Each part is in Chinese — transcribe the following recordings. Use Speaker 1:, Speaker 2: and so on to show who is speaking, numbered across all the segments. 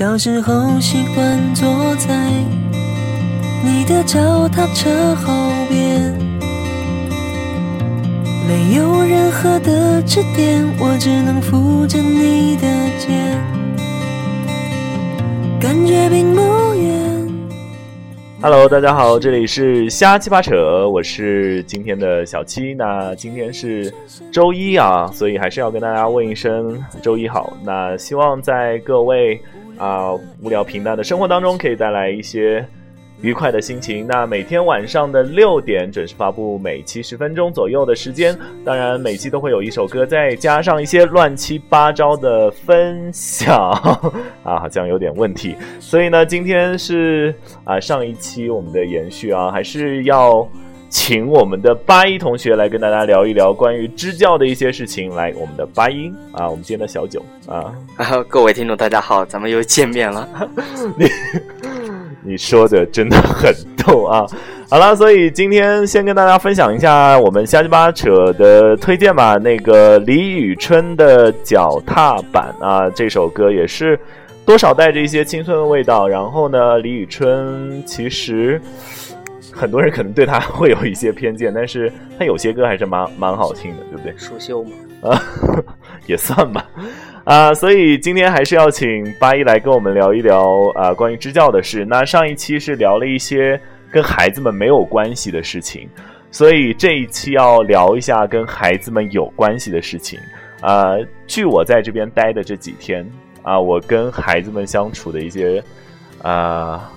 Speaker 1: 小时候习惯坐在你的脚踏车后边，没有任何的支点，我只能扶着你的肩，感觉并不远。
Speaker 2: Hello，大家好，这里是瞎七八扯，我是今天的小七。那今天是周一啊，所以还是要跟大家问一声周一好。那希望在各位啊、无聊平淡的生活当中，可以带来一些愉快的心情。那每天晚上的六点准时发布，每期十分钟左右的时间。当然，每期都会有一首歌，再加上一些乱七八糟的分享啊，好像有点问题。所以呢，今天是啊、上一期我们的延续啊，还是要请我们的八一同学来跟大家聊一聊关于支教的一些事情。来，我们的八一啊，我们今天的小九啊，
Speaker 3: 啊，各位听众，大家好，咱们又见面了。
Speaker 2: 你你说的真的很逗啊！好了，所以今天先跟大家分享一下我们瞎鸡巴扯的推荐吧。那个李宇春的《脚踏板》啊，这首歌也是多少带着一些青春的味道。然后呢，李宇春其实很多人可能对他会有一些偏见，但是他有些歌还是蛮蛮好听的，对不对？
Speaker 3: 舒修嘛，
Speaker 2: 啊，也算吧。啊，所以今天还是要请八一来跟我们聊一聊啊关于支教的事。那上一期是聊了一些跟孩子们没有关系的事情，所以这一期要聊一下跟孩子们有关系的事情。啊，据我在这边待的这几天啊，我跟孩子们相处的一些啊，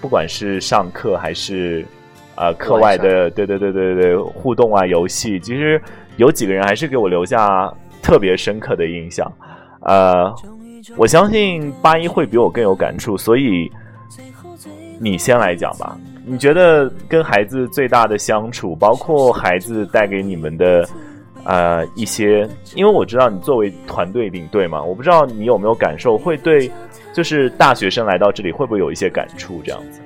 Speaker 2: 不管是上课还是呃课外的，对对对对对互动啊游戏，其实有几个人还是给我留下特别深刻的印象。呃，我相信八一会比我更有感触，所以你先来讲吧。你觉得跟孩子最大的相处，包括孩子带给你们的呃一些，因为我知道你作为团队领队嘛，我不知道你有没有感受，会对就是大学生来到这里会不会有一些感触这样子？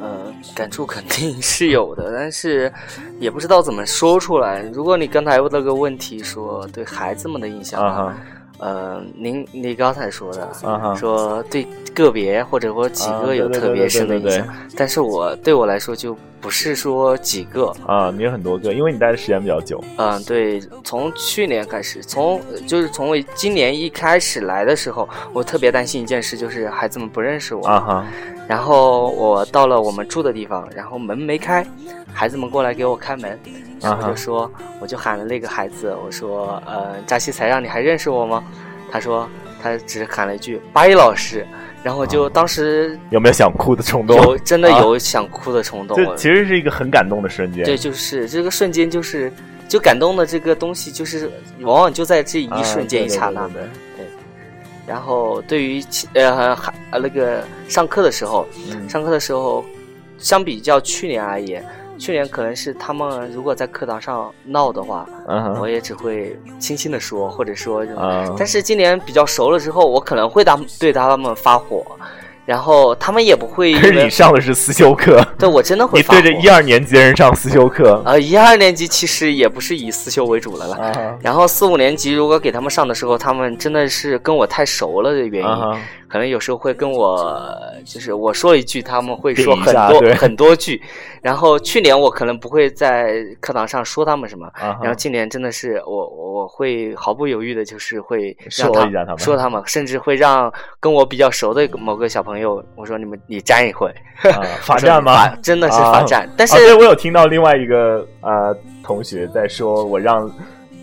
Speaker 3: 呃，感触肯定是有的，但是也不知道怎么说出来。如果你刚才问了个问题，说对孩子们的印象，呃，您你刚才说的，
Speaker 2: 啊哈
Speaker 3: 说对个别或者说几
Speaker 2: 啊
Speaker 3: 个有特别深的印象，但是我对我来说就不是说几个，
Speaker 2: 啊，你有很多个，因为你待的时间比较久。
Speaker 3: 嗯，对，从去年开始，从呃就是从我今年一开始来的时候，我特别担心一件事，就是孩子们不认识我。
Speaker 2: 啊哈，
Speaker 3: 然后我到了我们住的地方，然后门没开，孩子们过来给我开门，然后就说，我就喊了那个孩子，我说，呃，扎西才让你还认识我吗？他说，他只喊了一句“八一老师”，然后就当时
Speaker 2: 有没有想哭的冲动？
Speaker 3: 有真的
Speaker 2: 啊
Speaker 3: 有想哭的冲动。
Speaker 2: 这其实是一个很感动的瞬间。
Speaker 3: 对，就是这个瞬间，就是就感动的这个东西，就是往往就在这一
Speaker 2: 啊
Speaker 3: 瞬间一刹那。然后对于呃还呃那个上课的时候，
Speaker 2: 嗯。
Speaker 3: 上课的时候，相比较去年而言，去年可能是他们如果在课堂上闹的话，
Speaker 2: 嗯
Speaker 3: 我也只会轻轻的说，或者说但是今年比较熟了之后，我可能会当对他们发火，然后他们也不会
Speaker 2: 是你上的是思修课，
Speaker 3: 对我真的会
Speaker 2: 你。对着一二年级的人上思修课
Speaker 3: 呃，一二年级其实也不是以思修为主了了。然后四五年级如果给他们上的时候，他们真的是跟我太熟了的原因，可能有时候会跟我，就是我说一句，他们会说很多很多句。然后去年我可能不会在课堂上说他们什么，然后今年真的是我我我会毫不犹豫的，就是会让
Speaker 2: 说一下他们
Speaker 3: 说他们，甚至会让跟我比较熟的某个小朋友，我说你们你站一会，
Speaker 2: 啊 罚站吗？
Speaker 3: 真的是罚站，但是、
Speaker 2: 啊我有听到另外一个呃同学在说，我让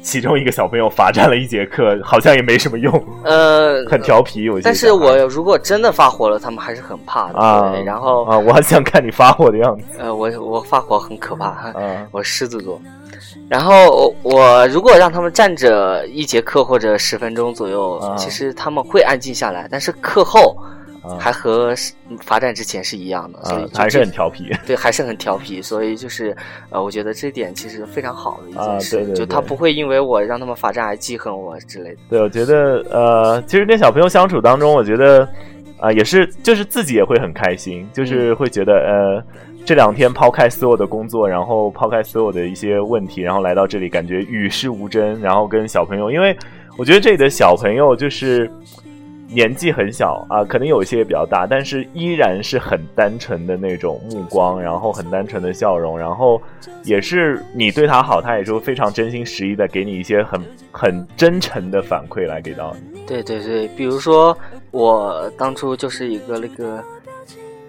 Speaker 2: 其中一个小朋友罚站了一节课，好像也没什么用，
Speaker 3: 呃，
Speaker 2: 很调皮。有些
Speaker 3: 但是我如果真的发火了，他们还是很怕的。
Speaker 2: 啊
Speaker 3: 对，然后
Speaker 2: 啊，我很想看你发火的样子
Speaker 3: 呃，我我发火很可怕，
Speaker 2: 啊
Speaker 3: 我狮子座。然后我如果让他们站着一节课或者十分钟左右，
Speaker 2: 啊
Speaker 3: 其实他们会安静下来，但是课后
Speaker 2: 啊。
Speaker 3: 还和罚站之前是一样的，所以
Speaker 2: 还是很调皮
Speaker 3: 对，还是很调皮，所以就是呃，我觉得这点其实非常好的一
Speaker 2: 啊
Speaker 3: 件事，
Speaker 2: 对对
Speaker 3: 就他不会因为我让他们罚站而记恨我之类的。
Speaker 2: 对，我觉得呃，其实跟小朋友相处当中，我觉得啊、也是就是自己也会很开心，就是会觉得呃，这两天抛开所有的工作，然后抛开所有的一些问题，然后来到这里，感觉与世无争，然后跟小朋友，因为我觉得这里的小朋友就是年纪很小啊，可能有一些也比较大，但是依然是很单纯的那种目光，然后很单纯的笑容，然后也是你对他好，他也是非常真心实意的给你一些很很真诚的反馈来给到你。
Speaker 3: 对对对，比如说我当初就是一个那个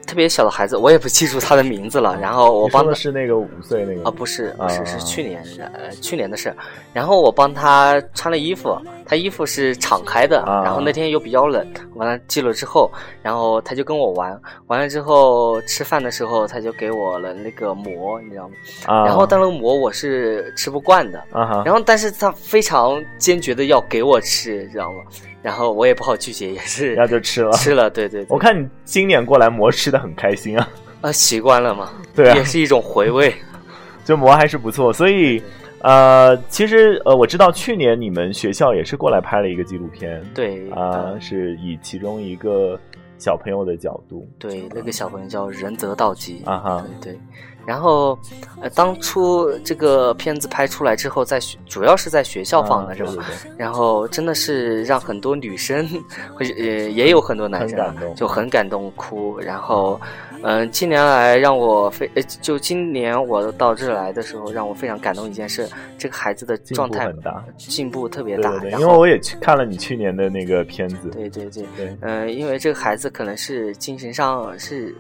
Speaker 3: 特别小的孩子，我也不记住他的名字了。然后我帮
Speaker 2: 的是那个五岁那个
Speaker 3: 啊，不是不是是
Speaker 2: 啊
Speaker 3: 去年的呃去年的事。然后我帮他穿了衣服，他衣服是敞开的，
Speaker 2: 啊
Speaker 3: 然后那天又比较冷，我帮他系了之后，然后他就跟我玩，完了之后吃饭的时候他就给我了那个馍，你知道吗？
Speaker 2: 啊，
Speaker 3: 然后但那个馍我是吃不惯的，
Speaker 2: 啊哈，
Speaker 3: 然后但是他非常坚决的要给我吃，知道吗？然后我也不好拒绝，也是
Speaker 2: 然后就吃了。
Speaker 3: 吃了，对对对，
Speaker 2: 我看你今年过来馍吃的很开心啊，
Speaker 3: 啊 习惯了嘛，
Speaker 2: 对啊
Speaker 3: 也是一种回味。
Speaker 2: 就馍还是不错，所以呃，其实呃，我知道去年你们学校也是过来拍了一个纪录片，
Speaker 3: 对
Speaker 2: 啊、是以其中一个小朋友的角度
Speaker 3: 对，那个小朋友叫仁泽道吉
Speaker 2: 啊哈，
Speaker 3: 对对。然后，呃，当初这个片子拍出来之后，在学主要是在学校放的是吧？
Speaker 2: 啊对对对
Speaker 3: 然后真的是让很多女生，会呃也有很多男生就很感动哭。然后，嗯、近年来让我非呃就今年我到这来的时候，让我非常感动一件事，这个孩子的
Speaker 2: 进
Speaker 3: 状态
Speaker 2: 步很大，
Speaker 3: 进步特别大。
Speaker 2: 因为我也去看了你去年的那个片子，
Speaker 3: 对对对，
Speaker 2: 对
Speaker 3: 嗯、因为这个孩子可能是精神上是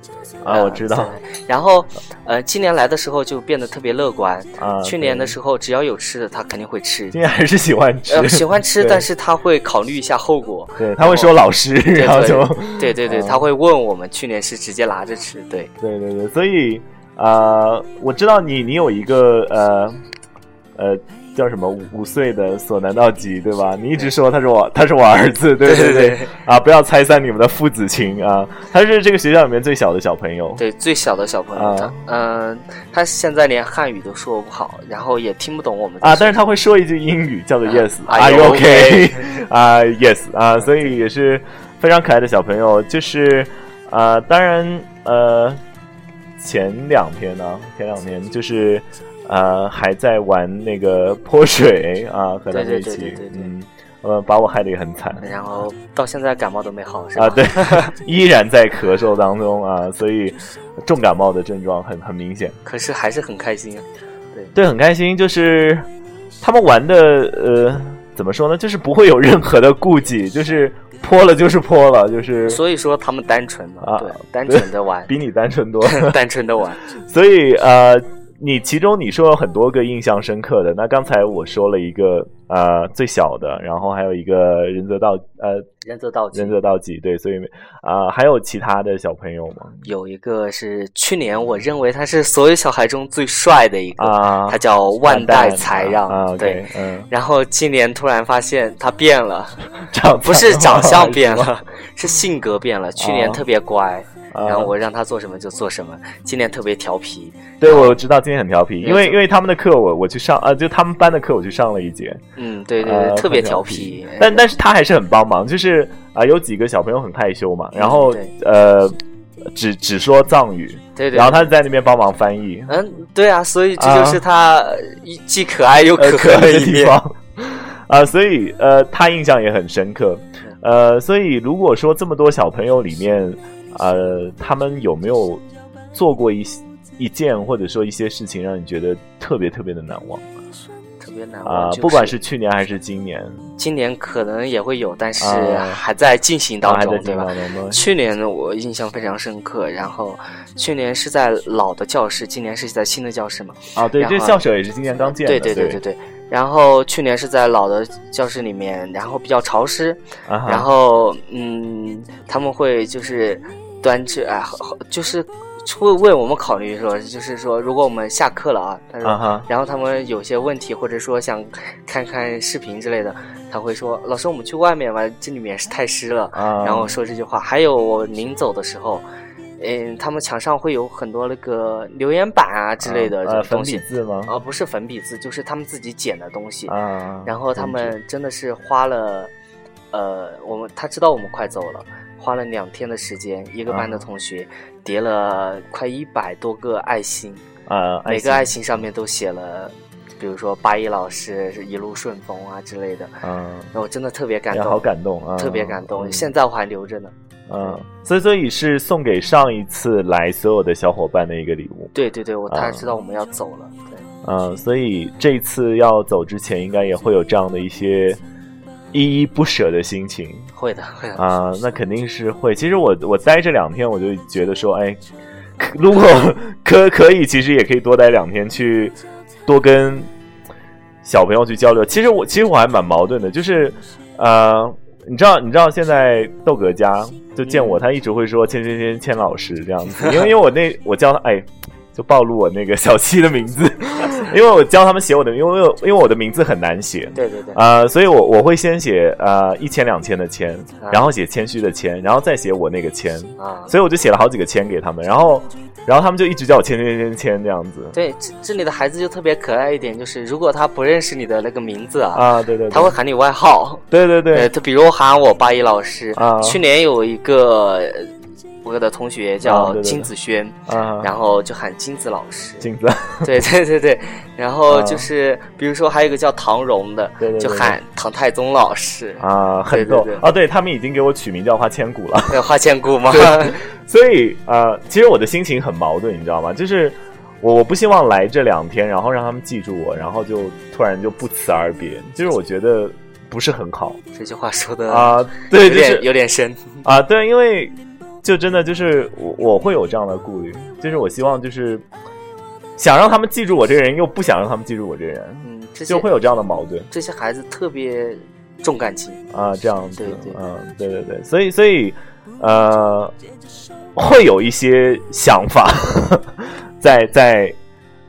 Speaker 2: 啊我知道
Speaker 3: 然后，呃，今年来的时候就变得特别乐观。
Speaker 2: 啊，
Speaker 3: 去年的时候，只要有吃的，他肯定会吃。
Speaker 2: 今年还是喜欢吃，
Speaker 3: 呃，喜欢吃，但是他会考虑一下后果。
Speaker 2: 对他会说老师，然后就
Speaker 3: 对对 对，
Speaker 2: 啊
Speaker 3: 他会问我们。去年是直接拿着吃，对
Speaker 2: 对对对，所以呃，我知道你你有一个呃呃叫什么五五岁的索南道吉对吧？你一直说他是我 他是我儿子，对
Speaker 3: 对
Speaker 2: 对
Speaker 3: 对
Speaker 2: 啊，不要拆散你们的父子情啊！他是这个学校里面最小的小朋友，
Speaker 3: 对，最小的小朋友，嗯，他现在连汉语都说不好，然后也听不懂我们
Speaker 2: 啊，但是他会说一句英语，叫做
Speaker 3: 啊
Speaker 2: Yes，Are
Speaker 3: Are you
Speaker 2: okay？okay？啊，Yes 啊，所以也是非常可爱的小朋友。就是啊，当然呃，前两天呢，前两天就是呃还在玩那个泼水啊，和他们一起
Speaker 3: 对对对对对，
Speaker 2: 嗯，呃，把我害得也很惨。
Speaker 3: 然后到现在感冒都没好，是吧？
Speaker 2: 啊，对，依然在咳嗽当中啊，所以重感冒的症状很很明显。
Speaker 3: 可是还是很开心对。
Speaker 2: 对，很开心，就是他们玩的呃，怎么说呢？就是不会有任何的顾忌，就是泼了就是泼了，就是
Speaker 3: 所以说他们单纯嘛，
Speaker 2: 啊
Speaker 3: 对，单纯的玩，
Speaker 2: 比你单纯多。
Speaker 3: 单纯的玩。
Speaker 2: 所以呃，你其中你说有很多个印象深刻的，那刚才我说了一个呃最小的，然后还有一个仁泽道呃
Speaker 3: 仁泽道吉
Speaker 2: 仁泽道吉，对，所以啊、呃还有其他的小朋友吗？
Speaker 3: 有一个是去年我认为他是所有小孩中最帅的一个，
Speaker 2: 啊，
Speaker 3: 他叫万代才让，对。
Speaker 2: 嗯，
Speaker 3: 然后今年突然发现他变了，
Speaker 2: 长
Speaker 3: 不是长相变了，是性格变了。去年特别乖，
Speaker 2: 啊
Speaker 3: 然后我让他做什么就做什么。今年特别调皮，
Speaker 2: 对，我知道今天很调皮，因为因为他们的课我我去上啊，就他们班的课我去上了一节，
Speaker 3: 嗯，对对
Speaker 2: 呃
Speaker 3: 对，特别
Speaker 2: 很调
Speaker 3: 调皮。
Speaker 2: 但但是他还是很帮忙，就是啊、有几个小朋友很害羞嘛，然后、
Speaker 3: 对
Speaker 2: 呃只只说藏语，
Speaker 3: 对对，
Speaker 2: 然后他就在那边帮忙翻译，
Speaker 3: 嗯，对啊，所以这就是他呃一既可爱又
Speaker 2: 呃，
Speaker 3: 可
Speaker 2: 可爱的。地方啊、所以呃他印象也很深刻，呃，所以如果说这么多小朋友里面，呃，他们有没有做过一一件或者说一些事情让你觉得特别特别的难忘
Speaker 3: 特别难
Speaker 2: 啊、
Speaker 3: 忘，就
Speaker 2: 不管是去年还是今年，
Speaker 3: 今年可能也会有，但是
Speaker 2: 啊
Speaker 3: 还在进行当中，对吧？去年呢，我印象非常深刻。然后去年是在老的教室，今年是在新的教室嘛？
Speaker 2: 啊，对，这校舍也是今年刚建的，
Speaker 3: 对对对对对。然后去年是在老的教室里面，然后比较潮湿，然后嗯，他们会就是端去哎，就是会为我们考虑说，就是说如果我们下课了啊，他说然后他们有些问题，或者说想看看视频之类的，他会说：“老师，我们去外面吧，这里面是太湿了。
Speaker 2: 啊，
Speaker 3: 然后说这句话。还有我临走的时候，嗯，他们墙上会有很多那个留言板啊之类的东西，
Speaker 2: 笔字吗？
Speaker 3: 啊、不是粉笔字，就是他们自己剪的东西。
Speaker 2: 啊，
Speaker 3: 然后他们真的是花了，呃，我们他知道我们快走了，花了两天的时间，一个班的
Speaker 2: 啊
Speaker 3: 同学叠了快一百多个爱心，
Speaker 2: 啊，
Speaker 3: 每个爱心上面都写了比如说八一老师是一路顺风啊之类的，
Speaker 2: 嗯，
Speaker 3: 我真的特别感动，
Speaker 2: 哎好感动啊，
Speaker 3: 特别感动。
Speaker 2: 嗯
Speaker 3: 现在我还留着呢。
Speaker 2: 嗯，所以所以是送给上一次来所有的小伙伴的一个礼物。
Speaker 3: 对对对，我
Speaker 2: 啊
Speaker 3: 他知道我们要走了，对，
Speaker 2: 嗯，所以这次要走之前，应该也会有这样的一些依依不舍的心情
Speaker 3: 会的会的。
Speaker 2: 啊、那肯定是会。其实我我待这两天，我就觉得说，哎，可如果可可以，其实也可以多待两天，去多跟小朋友去交流。其实我其实我还蛮矛盾的，就是呃，你知道你知道现在豆哥家就见我，他一直会说千千千千老师这样子，因为因为我那我叫他哎。就暴露我那个小七的名字，因为我教他们写我的，因为因为我的名字很难写，
Speaker 3: 对对对，
Speaker 2: 呃，所以我我会先写呃一千两千的千，
Speaker 3: 啊
Speaker 2: 然后写谦虚的谦，然后再写我那个谦，
Speaker 3: 啊，
Speaker 2: 所以我就写了好几个谦给他们，然后然后他们就一直叫我谦谦谦谦这样子
Speaker 3: 对，这这里的孩子就特别可爱一点，就是如果他不认识你的那个名字啊，
Speaker 2: 啊，对对，对
Speaker 3: 他会喊你外号。
Speaker 2: 对对对
Speaker 3: 对，他比如喊我八一老师。
Speaker 2: 啊
Speaker 3: 去年有一个呃我的同学
Speaker 2: 啊
Speaker 3: 叫金子轩，
Speaker 2: 啊，
Speaker 3: 然后就喊金子老师。
Speaker 2: 金子，
Speaker 3: 对对对对，然后
Speaker 2: 啊
Speaker 3: 就是比如说还有一个叫唐荣的，
Speaker 2: 对对对
Speaker 3: 就喊唐太宗老师。
Speaker 2: 啊，很逗啊，对他们已经给我取名叫花千骨了。
Speaker 3: 对，花千骨吗？
Speaker 2: 所以呃，其实我的心情很矛盾，你知道吗？就是我我不希望来这两天，然后让他们记住我，然后就突然就不辞而别，就是我觉得不是很好
Speaker 3: 这句话说的
Speaker 2: 啊、对，
Speaker 3: 有点
Speaker 2: 就是
Speaker 3: 有点深。
Speaker 2: 啊，对，因为就真的就是我我会有这样的顾虑，就是我希望就是想让他们记住我这个人，又不想让他们记住我这个人，
Speaker 3: 嗯，这
Speaker 2: 就会有这样的矛盾
Speaker 3: 这些孩子特别重感情。
Speaker 2: 啊，这样子，
Speaker 3: 对对
Speaker 2: 嗯，对对对，所以所以呃，会有一些想法 在在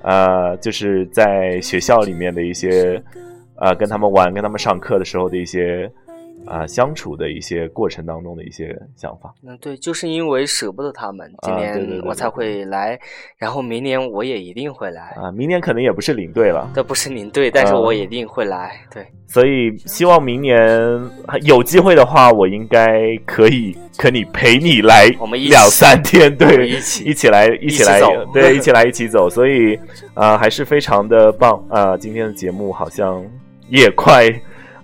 Speaker 2: 呃，就是在学校里面的一些呃，跟他们玩、跟他们上课的时候的一些啊、相处的一些过程当中的一些想法。
Speaker 3: 嗯，对，就是因为舍不得他们，今年我才会来，然后明年我也一定会来。
Speaker 2: 啊，明年可能也不是领队了，
Speaker 3: 这不是领队，但是
Speaker 2: 啊
Speaker 3: 我一定会来。对，
Speaker 2: 所以希望明年有机会的话，我应该可以可以陪你来
Speaker 3: 我们一起
Speaker 2: 两三天，对，
Speaker 3: 一起
Speaker 2: 一起来一起来
Speaker 3: 起
Speaker 2: 对，一起来一起走。所以呃，还是非常的棒啊、呃今天的节目好像也快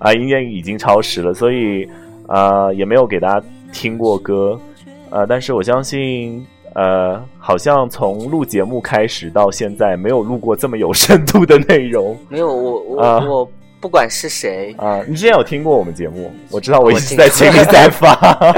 Speaker 2: 啊，应该已经超时了，所以呃也没有给大家听过歌，呃，但是我相信。呃，好像从录节目开始到现在，没有录过这么有深度的内容。
Speaker 3: 没有我我、
Speaker 2: 啊
Speaker 3: 我不管是谁，
Speaker 2: 啊、你之前有听过我们节目？我知道我一直在群里在发。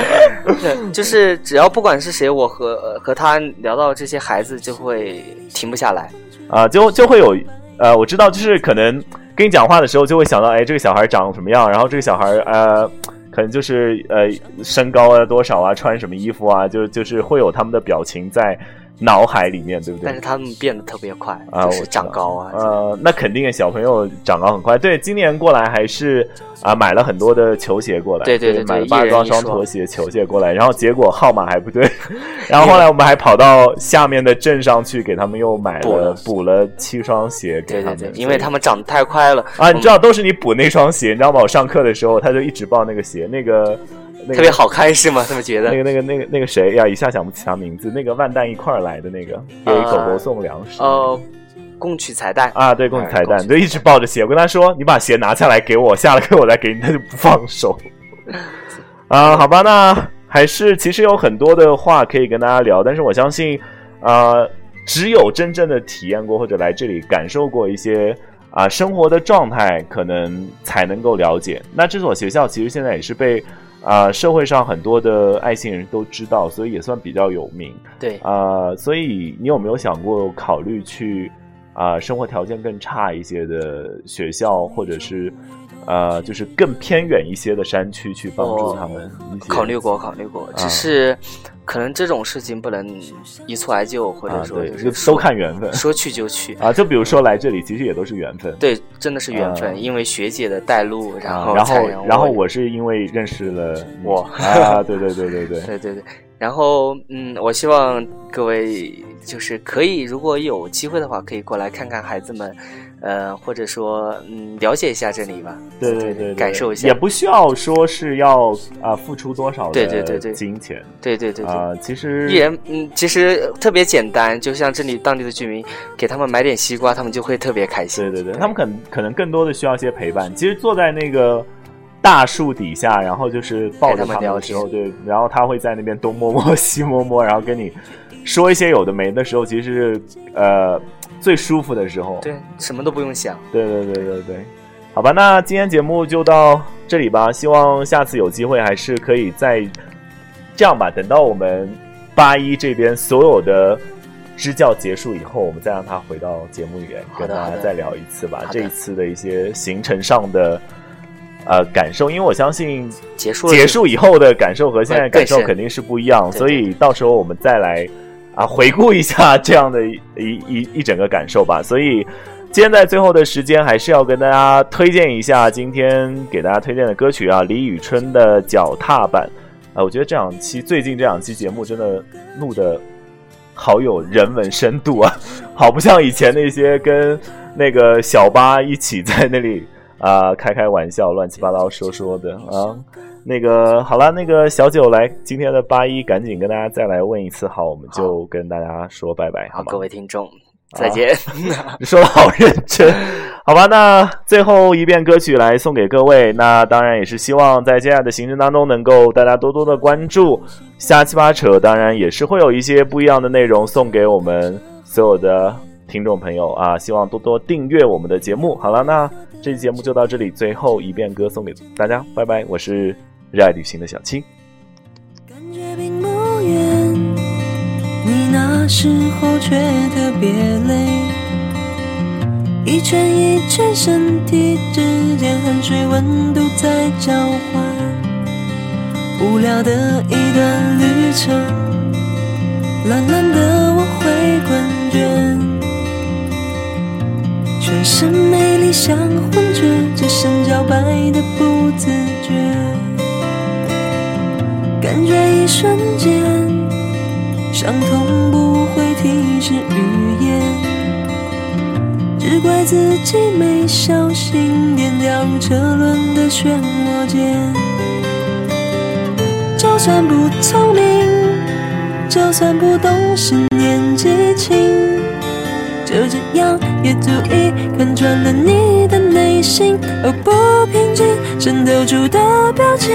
Speaker 3: 对就是只要不管是谁，我和呃和他聊到这些孩子就会停不下来。
Speaker 2: 啊，就就会有呃，我知道，就是可能跟你讲话的时候，就会想到，哎，这个小孩长什么样，然后这个小孩呃，可能就是呃身高啊多少啊，穿什么衣服啊，就就是会有他们的表情在脑海里面，对不对
Speaker 3: 但是？他们变得特别快，
Speaker 2: 啊，
Speaker 3: 就是
Speaker 2: 我
Speaker 3: 长高啊。
Speaker 2: 呃，那肯定小朋友长高很快。对，今年过来还是啊、买了很多的球鞋过来，
Speaker 3: 对对对对
Speaker 2: 买了八双
Speaker 3: 双
Speaker 2: 拖鞋、球鞋过来，然后结果号码还不对，然后后来我们还跑到下面的镇上去给他们又买
Speaker 3: 补了
Speaker 2: 了补了七双鞋给他们，
Speaker 3: 对对对，因为他们长得太快了
Speaker 2: 啊，你知道都是你补那双鞋，你知道吗？我上课的时候他就一直报那个鞋，那个那个
Speaker 3: 特别好看是吗？他们觉得
Speaker 2: 那个那个那个那个谁呀，一下想不起他名字，那个万蛋一块儿来的那个，给狗狗送粮食。
Speaker 3: 呃，共取彩蛋。
Speaker 2: 啊，对，共取彩蛋，
Speaker 3: 哎
Speaker 2: 就一直抱着鞋。我跟他说：“你把鞋拿下来给我，下了课我再给你。”他就不放手。啊，好吧，那还是其实有很多的话可以跟大家聊，但是我相信，呃，只有真正的体验过或者来这里感受过一些啊、生活的状态，可能才能够了解。那这所学校其实现在也是被啊、社会上很多的爱心人都知道，所以也算比较有名。
Speaker 3: 对，
Speaker 2: 啊、所以你有没有想过考虑去啊、生活条件更差一些的学校，或者是呃，就是更偏远一些的山区去帮助他们？
Speaker 3: 考虑过，考虑过，只是可能这种事情不能一蹴而就，或者说就
Speaker 2: 就是都看缘分
Speaker 3: 说去就去。
Speaker 2: 啊。就比如说来这里，其实也都是缘分。
Speaker 3: 对，真的是缘分，
Speaker 2: 啊
Speaker 3: 因为学姐的带路，然
Speaker 2: 后，然后然后我是因为认识了
Speaker 3: 我
Speaker 2: 啊，对对对对对
Speaker 3: 对对对，然后，嗯，我希望各位就是可以，如果有机会的话，可以过来看看孩子们，呃，或者说，嗯，了解一下这里吧。
Speaker 2: 对对对对，
Speaker 3: 感受一下
Speaker 2: 也不需要说是要啊、付出多少的
Speaker 3: 对对对对
Speaker 2: 金钱
Speaker 3: 对对对对。
Speaker 2: 啊、其实
Speaker 3: 一人，嗯，其实特别简单，就像这里当地的居民，给他们买点西瓜，他们就会特别开心。
Speaker 2: 对对对，他们可能可能更多的需要一些陪伴。其实坐在那个大树底下，然后就是抱着他的时候，对，然后他会在那边东摸摸西摸摸，然后跟你说一些有的没的时候，其实是呃最舒服的时候。
Speaker 3: 对，什么都不用想。
Speaker 2: 对对对对对，好吧，那今天节目就到这里吧。希望下次有机会还是可以再这样吧，等到我们八一这边所有的支教结束以后，我们再让他回到节目里面跟大家再聊一次吧这一次的一些行程上的呃感受，因为我相信
Speaker 3: 结束
Speaker 2: 结束以后的感受和现在感受肯定是不一样，
Speaker 3: 对
Speaker 2: 所以到时候我们再来啊 回顾一下这样的一一一一整个感受吧。所以今天在最后的时间，还是要跟大家推荐一下今天给大家推荐的歌曲啊，李宇春的《脚踏板》啊，我觉得这两期最近这两期节目真的录的好有人文深度啊，好不像以前那些跟那个小八一起在那里啊、开开玩笑、乱七八糟说说的啊。那个好了，那个小九来今天的八一，赶紧跟大家再来问一次好，我们就跟大家说拜拜，好
Speaker 3: 好，
Speaker 2: 吗？
Speaker 3: 各位听众，再见。
Speaker 2: 说的好认真，好吧？那最后一遍歌曲来送给各位，那当然也是希望在接下来的行程当中能够大家多多的关注，瞎七八扯，当然也是会有一些不一样的内容送给我们所有的听众朋友啊，希望多多订阅我们的节目。好了，那这期节目就到这里，最后一遍歌送给大家，拜拜，我是热爱旅行的小七。
Speaker 1: 感觉并不远，你那时候却特别累，一圈一圈身体之间汗水温度在交换，无聊的一段旅程，懒懒的我会困倦，全身美丽像幻觉，只剩摇摆的不自觉。感觉一瞬间，伤痛不会提示语言，只怪自己没小心点掉车轮的漩涡间。就算不聪明，就算不懂事年纪轻，就这样也足以看穿了你的内心，而不平静渗透出的表情。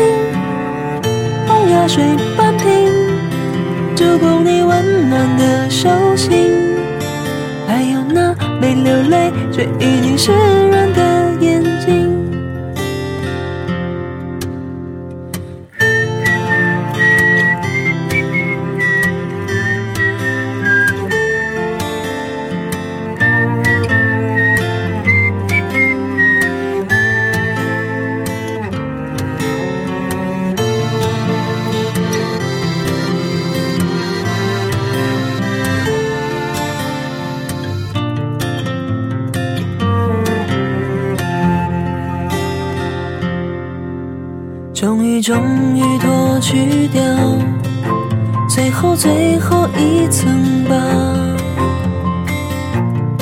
Speaker 1: 红牙水半瓶，足够你温暖的手心，还有那没流泪却已经湿润最后一层疤，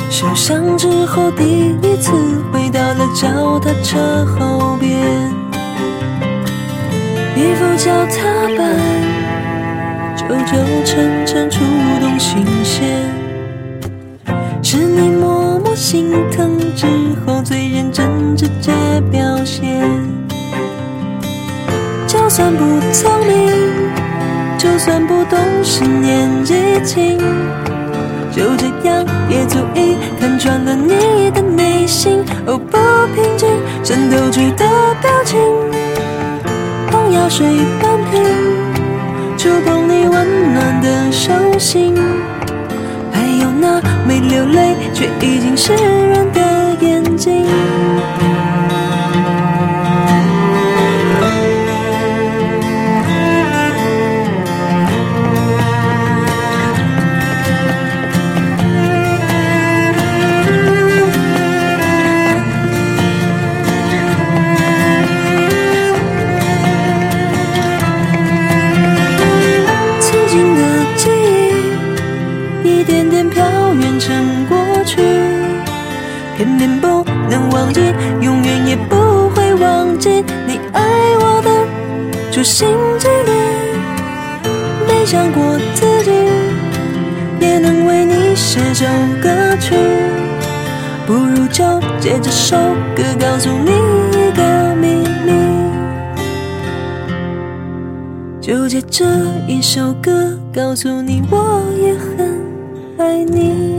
Speaker 1: 受伤之后第一次回到了脚踏车后边，一副脚踏板，旧旧沉沉触动心弦，是你默默心疼之后最认真直接表现。就算不聪明，算不懂事年纪轻，就这样也足以看穿了你的内心。哦，不平静渗透出的表情，红药水半瓶，触碰你温暖的手心，还有那没流泪却已经湿润的眼睛。一点点飘远成过去偏偏不能忘记永远也不会忘记你爱我的处心积虑没想过自己也能为你写首歌曲不如就借这首歌告诉你一个秘密。就借这一首歌告诉你我也很爱你。